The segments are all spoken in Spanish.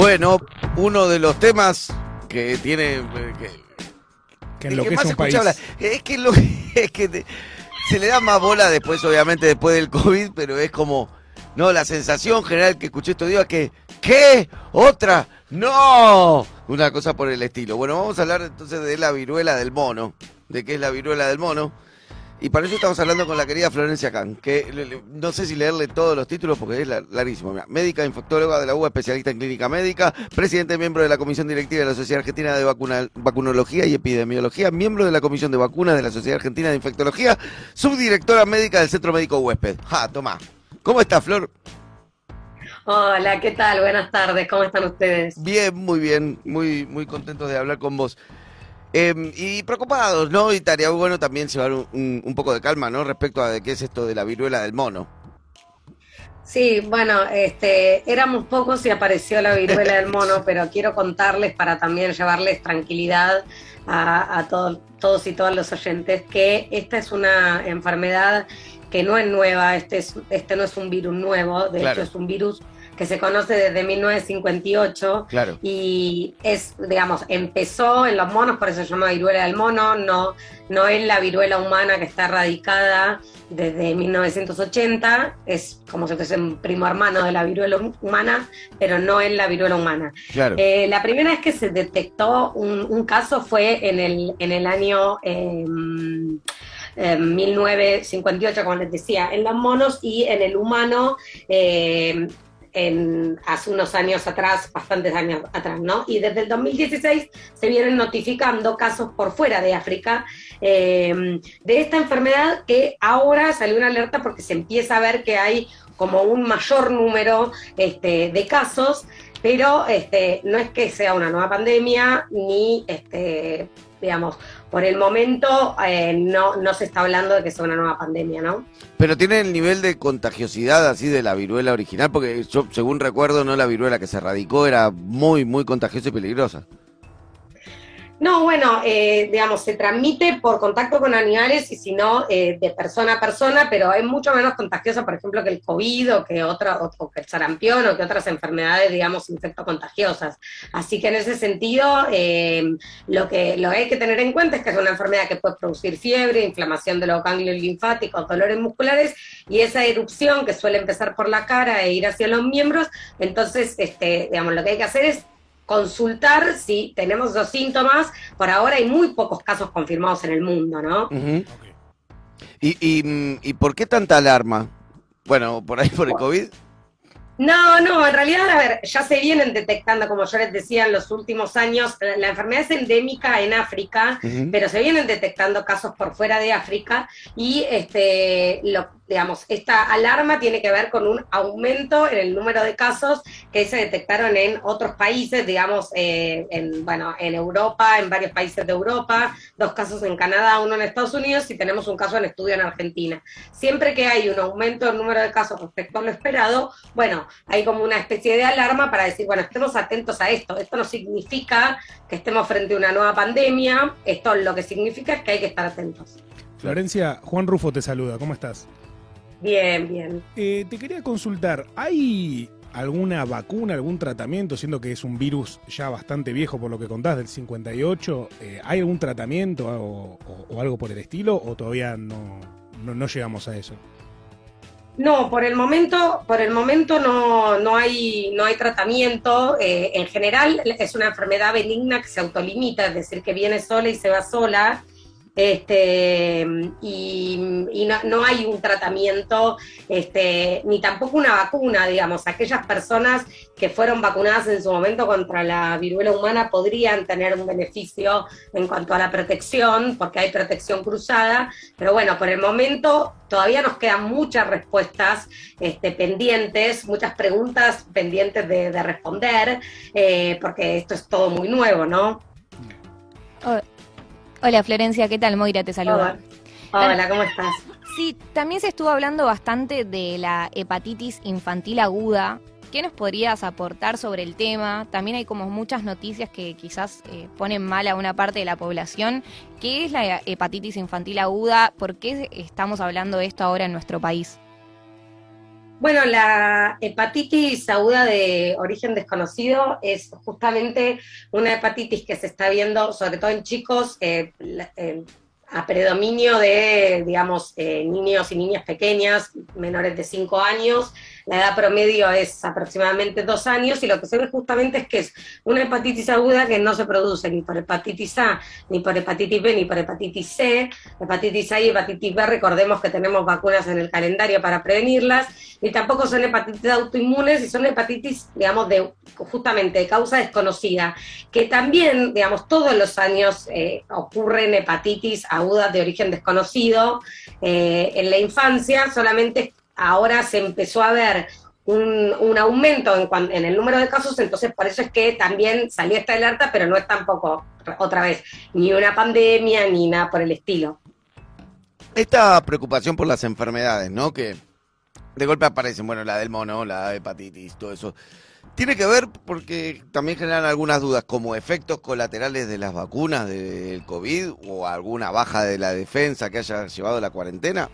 Bueno, uno de los temas que tiene. eh, Que, Que enloquece más un país. Es que, lo, es que te- se le da más bola después, obviamente, después del COVID, pero es como. No, la sensación general que escuché estos días es que. ¿Qué? ¿Otra? ¡No! Una cosa por el estilo. Bueno, vamos a hablar entonces de la viruela del mono. ¿De qué es la viruela del mono? Y para eso estamos hablando con la querida Florencia Can, que le- le- no sé si leerle todos los títulos porque es la- larguísimo. Médica infectóloga de la UBA, especialista en clínica médica, presidente miembro de la Comisión Directiva de la Sociedad Argentina de Vacuna- Vacunología y Epidemiología, miembro de la Comisión de Vacunas de la Sociedad Argentina de Infectología, subdirectora médica del Centro Médico Huésped. Ja, toma. ¿Cómo está, Flor? Hola, ¿qué tal? Buenas tardes, ¿cómo están ustedes? Bien, muy bien, muy, muy contentos de hablar con vos. Eh, y preocupados, ¿no? Y estaría bueno también llevar un, un- un poco de calma, ¿no? Respecto a de qué es esto de la viruela del mono. Sí, bueno, este, éramos pocos y apareció la viruela del mono, pero quiero contarles para también llevarles tranquilidad a, a todos, todos y todas los oyentes que esta es una enfermedad que no es nueva, este, es, este no es un virus nuevo, de Claro. hecho es un virus que se conoce desde 1958 Claro. y es, digamos, empezó en los monos, por eso se llama viruela del mono, no, no es la viruela humana que está erradicada desde 1980, es como si fuese un primo hermano de la viruela humana, pero no es la viruela humana. Claro. Eh, la primera vez que se detectó un, un caso fue en el, en el año eh, eh, 1958, como les decía, en los monos y en el humano. eh, en, hace unos años atrás, bastantes años atrás, ¿no? Y desde el 2016 se vienen notificando casos por fuera de África eh, de esta enfermedad que ahora salió una alerta porque se empieza a ver que hay como un mayor número este, de casos, pero este, no es que sea una nueva pandemia ni, este, digamos, por el momento eh, no, no se está hablando de que sea una nueva pandemia, ¿no? Pero tiene el nivel de contagiosidad así de la viruela original, porque yo, según recuerdo, no la viruela que se erradicó era muy, muy contagiosa y peligrosa. No, bueno, eh, digamos, se transmite por contacto con animales y si no, eh, de persona a persona, pero es mucho menos contagiosa, por ejemplo, que el COVID o que, otra, o, que el sarampión o que otras enfermedades, digamos, infectocontagiosas. Así que en ese sentido, eh, lo, que, lo hay que tener en cuenta es que es una enfermedad que puede producir fiebre, inflamación de los ganglios linfáticos, dolores musculares y esa erupción que suele empezar por la cara e ir hacia los miembros. Entonces, este, digamos, lo que hay que hacer es consultar si tenemos esos síntomas. Por ahora hay muy pocos casos confirmados en el mundo, ¿no? Ujú. ¿Y, y, mm, ¿Y por qué tanta alarma? Bueno, por ahí por el COVID. No, no, en realidad, a ver, ya se vienen detectando, como yo les decía, en los últimos años, la, la enfermedad es endémica en África, pero se vienen detectando casos por fuera de África y este lo, digamos esta alarma tiene que ver con un aumento en el número de casos que se detectaron en otros países digamos eh, en bueno en Europa en varios países de Europa dos casos en Canadá uno en Estados Unidos y tenemos un caso en estudio en Argentina. Siempre que hay un aumento del número de casos respecto a lo esperado bueno hay como una especie de alarma para decir bueno estemos atentos a esto. Esto no significa que estemos frente a una nueva pandemia esto lo que significa es que hay que estar atentos. Florencia, Juan Rufo te saluda, ¿cómo estás? Bien, bien. Eh, te quería consultar, ¿hay alguna vacuna, algún tratamiento, siendo que es un virus ya bastante viejo por lo que contás, del 58? eh, ¿Hay algún tratamiento o, o- o algo por el estilo o todavía no, no, no llegamos a eso? No, por el momento, por el momento no, no hay, no hay tratamiento. Eh, en general es una enfermedad benigna que se autolimita, es decir, que viene sola y se va sola. Este, y no, no hay un tratamiento, este, ni tampoco una vacuna, digamos. Aquellas personas que fueron vacunadas en su momento contra la viruela humana podrían tener un beneficio en cuanto a la protección, porque hay protección cruzada, pero bueno, por el momento todavía nos quedan muchas respuestas este, pendientes, muchas preguntas pendientes de, de responder, eh, porque esto es todo muy nuevo, ¿no? Ho- Hola Florencia, ¿qué tal? Moira te saluda. Hola, Hola, ¿cómo estás? Sí, también se estuvo hablando bastante de la hepatitis infantil aguda. ¿Qué nos podrías aportar sobre el tema? También hay como muchas noticias que quizás eh, ponen mal a una parte de la población. ¿Qué es la hepatitis infantil aguda? ¿Por qué estamos hablando de esto ahora en nuestro país? Bueno, la hepatitis aguda de origen desconocido es justamente una hepatitis que se está viendo, sobre todo en chicos, eh, eh, a predominio de, digamos, eh, niños y niñas pequeñas, menores de 5 años, la edad promedio es aproximadamente dos años y lo que se ve justamente es que es una hepatitis aguda que no se produce ni por hepatitis A, ni por hepatitis B, ni por hepatitis C. Hepatitis A y hepatitis B, recordemos que tenemos vacunas en el calendario para prevenirlas, y tampoco son hepatitis autoinmunes y son hepatitis, digamos, de justamente de causa desconocida, que también, digamos, todos los años eh, ocurren hepatitis agudas de origen desconocido eh, en la infancia, solamente ahora se empezó a ver un, aumento en, en, el número de casos, entonces por eso es que también salió esta alerta, pero no es tampoco, otra vez, ni una pandemia ni nada por el estilo. Esta preocupación por las enfermedades, ¿no? Que de golpe aparecen, bueno, la del mono, la hepatitis, todo eso. Tiene que ver porque también generan algunas dudas, como efectos colaterales de las vacunas del COVID o alguna baja de la defensa que haya llevado la cuarentena.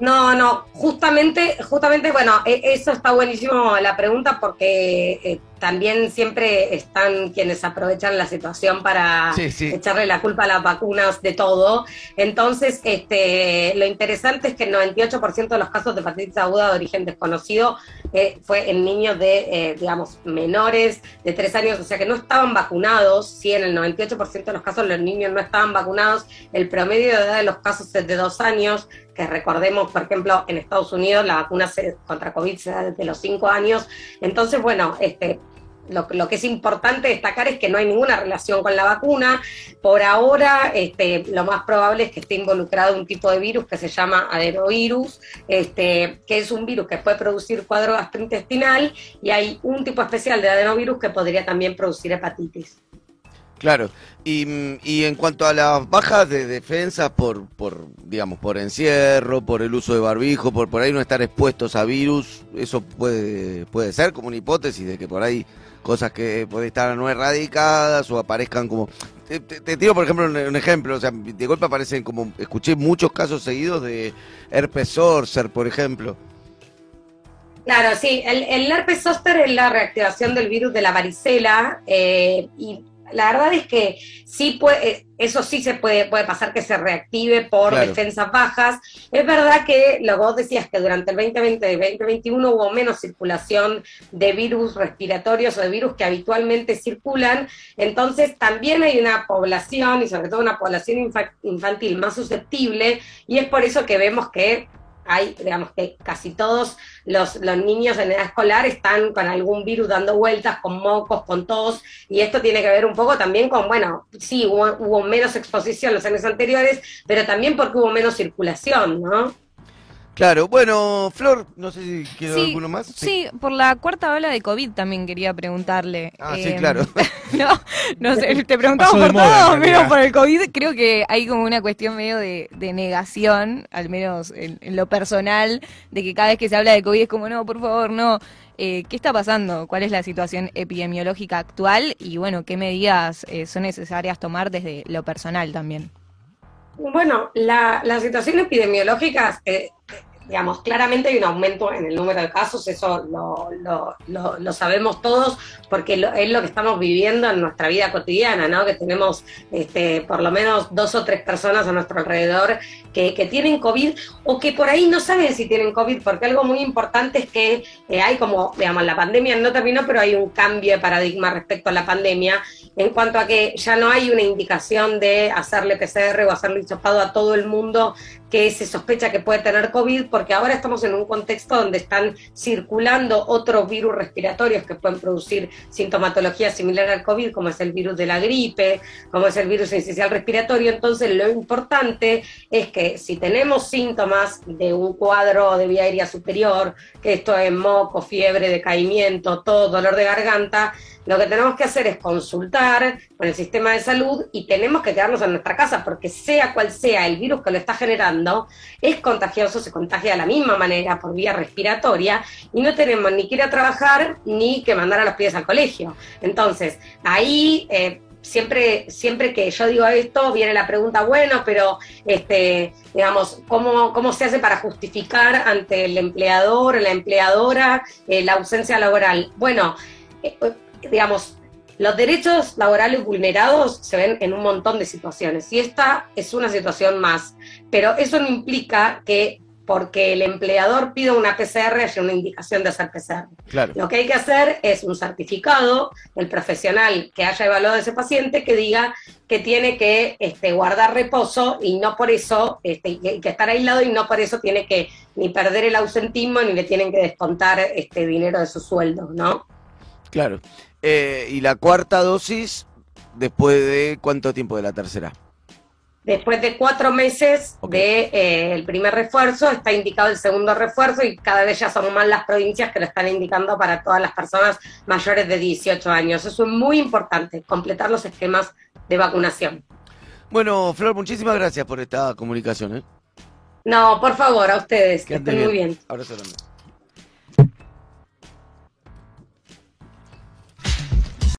No, no, justamente, justamente, bueno, e, eso está buenísimo la pregunta porque eh, también siempre están quienes aprovechan la situación para echarle la culpa a las vacunas de todo. Entonces, este, lo interesante es que el 98% de los casos de hepatitis aguda de origen desconocido eh, fue en niños de, eh, digamos, menores de 3 años, o sea que no estaban vacunados. Sí, en el 98% de los casos los niños no estaban vacunados. El promedio de edad de los casos es de 2 años que recordemos, por ejemplo, en Estados Unidos la vacuna contra COVID se da desde los 5 años. Entonces, bueno, este, lo, que es importante destacar es que no hay ninguna relación con la vacuna. Por ahora, este, lo más probable es que esté involucrado un tipo de virus que se llama adenovirus, este, que es un virus que puede producir cuadro gastrointestinal y hay un tipo especial de adenovirus que podría también producir hepatitis. Claro, y, y, en cuanto a las bajas de defensa por, por, digamos, por encierro, por el uso de barbijo, por por ahí no estar expuestos a virus, eso puede, puede ser como una hipótesis de que por ahí cosas que pueden estar no erradicadas o aparezcan como... Te, tiro, por ejemplo, un, ejemplo, o sea, de golpe aparecen como, escuché muchos casos seguidos de herpes zoster, por ejemplo. Claro, sí, el, el herpes zoster es la reactivación del virus de la varicela eh, y la verdad es que sí puede, eh, eso sí se puede, puede pasar que se reactive por defensas bajas. Es verdad que lo que vos decías que durante el 2020 y 2021 hubo menos circulación de virus respiratorios o de virus que habitualmente circulan, entonces también hay una población y sobre todo una población infantil más susceptible y es por eso que vemos que hay, digamos que casi todos los, los, niños en edad escolar están con algún virus dando vueltas, con mocos, con tos, y esto tiene que ver un poco también con, bueno, sí, hubo, hubo menos exposición los años anteriores, pero también porque hubo menos circulación, ¿no? Claro, bueno, Flor, no sé si quiero alguno más. Sí. por la cuarta ola de COVID también quería preguntarle. Ah, sí, em, claro. no, no sé, te preguntamos por todo, menos por el COVID. Creo que hay como una cuestión medio de, negación, al menos en, lo personal, de que cada vez que se habla de COVID es como, no, por favor, no. Eh, ¿Qué está pasando? ¿Cuál es la situación epidemiológica actual? Y bueno, ¿qué medidas eh, son necesarias tomar desde lo personal también? Bueno, la, la situación epidemiológica eh, digamos, claramente hay un aumento en el número de casos, eso lo, lo, lo, sabemos todos, porque es lo que estamos viviendo en nuestra vida cotidiana, ¿no? Que tenemos este, por lo menos dos o tres personas a nuestro alrededor que, que, tienen COVID o que por ahí no saben si tienen COVID, porque algo muy importante es que eh, hay como, digamos, la pandemia no terminó, pero hay un cambio de paradigma respecto a la pandemia en cuanto a que ya no hay una indicación de hacerle PCR o hacerle hisopado a todo el mundo que se sospecha que puede tener COVID, porque ahora estamos en un contexto donde están circulando otros virus respiratorios que pueden producir sintomatología similar al COVID, como es el virus de la gripe, como es el virus esencial respiratorio. Entonces, lo importante es que si tenemos síntomas de un cuadro de vía aérea superior, que esto es moco, fiebre, decaimiento, todo, dolor de garganta, lo que tenemos que hacer es consultar con el sistema de salud y tenemos que quedarnos en nuestra casa porque sea cual sea el virus que lo está generando, es contagioso, se contagia de la misma manera por vía respiratoria y no tenemos ni que ir a trabajar ni que mandar a los pies al colegio. Entonces, ahí... Eh, siempre, siempre que yo digo esto, viene la pregunta, bueno, pero este, digamos, ¿cómo, cómo se hace para justificar ante el empleador, la empleadora, eh, la ausencia laboral? Bueno, eh, digamos, los derechos laborales vulnerados se ven en un montón de situaciones y esta es una situación más, pero eso no implica que porque el empleador pide una PCR haya una indicación de hacer PCR. Claro. Lo que hay que hacer es un certificado del profesional que haya evaluado a ese paciente que diga que tiene que este, guardar reposo y no por eso, este, que, que estar aislado y no por eso tiene que ni perder el ausentismo ni le tienen que descontar este dinero de su sueldo, ¿no? Claro. Eh, y la cuarta dosis, después de cuánto tiempo de la tercera? Después de cuatro meses Ok. de eh, el primer refuerzo, está indicado el segundo refuerzo y cada vez ya son más las provincias que lo están indicando para todas las personas mayores de 18 años. Eso es muy importante, completar los esquemas de vacunación. Bueno, Flor, muchísimas gracias por esta comunicación. ¿eh? No, por favor, a ustedes, que estén muy bien. Abrazo grande.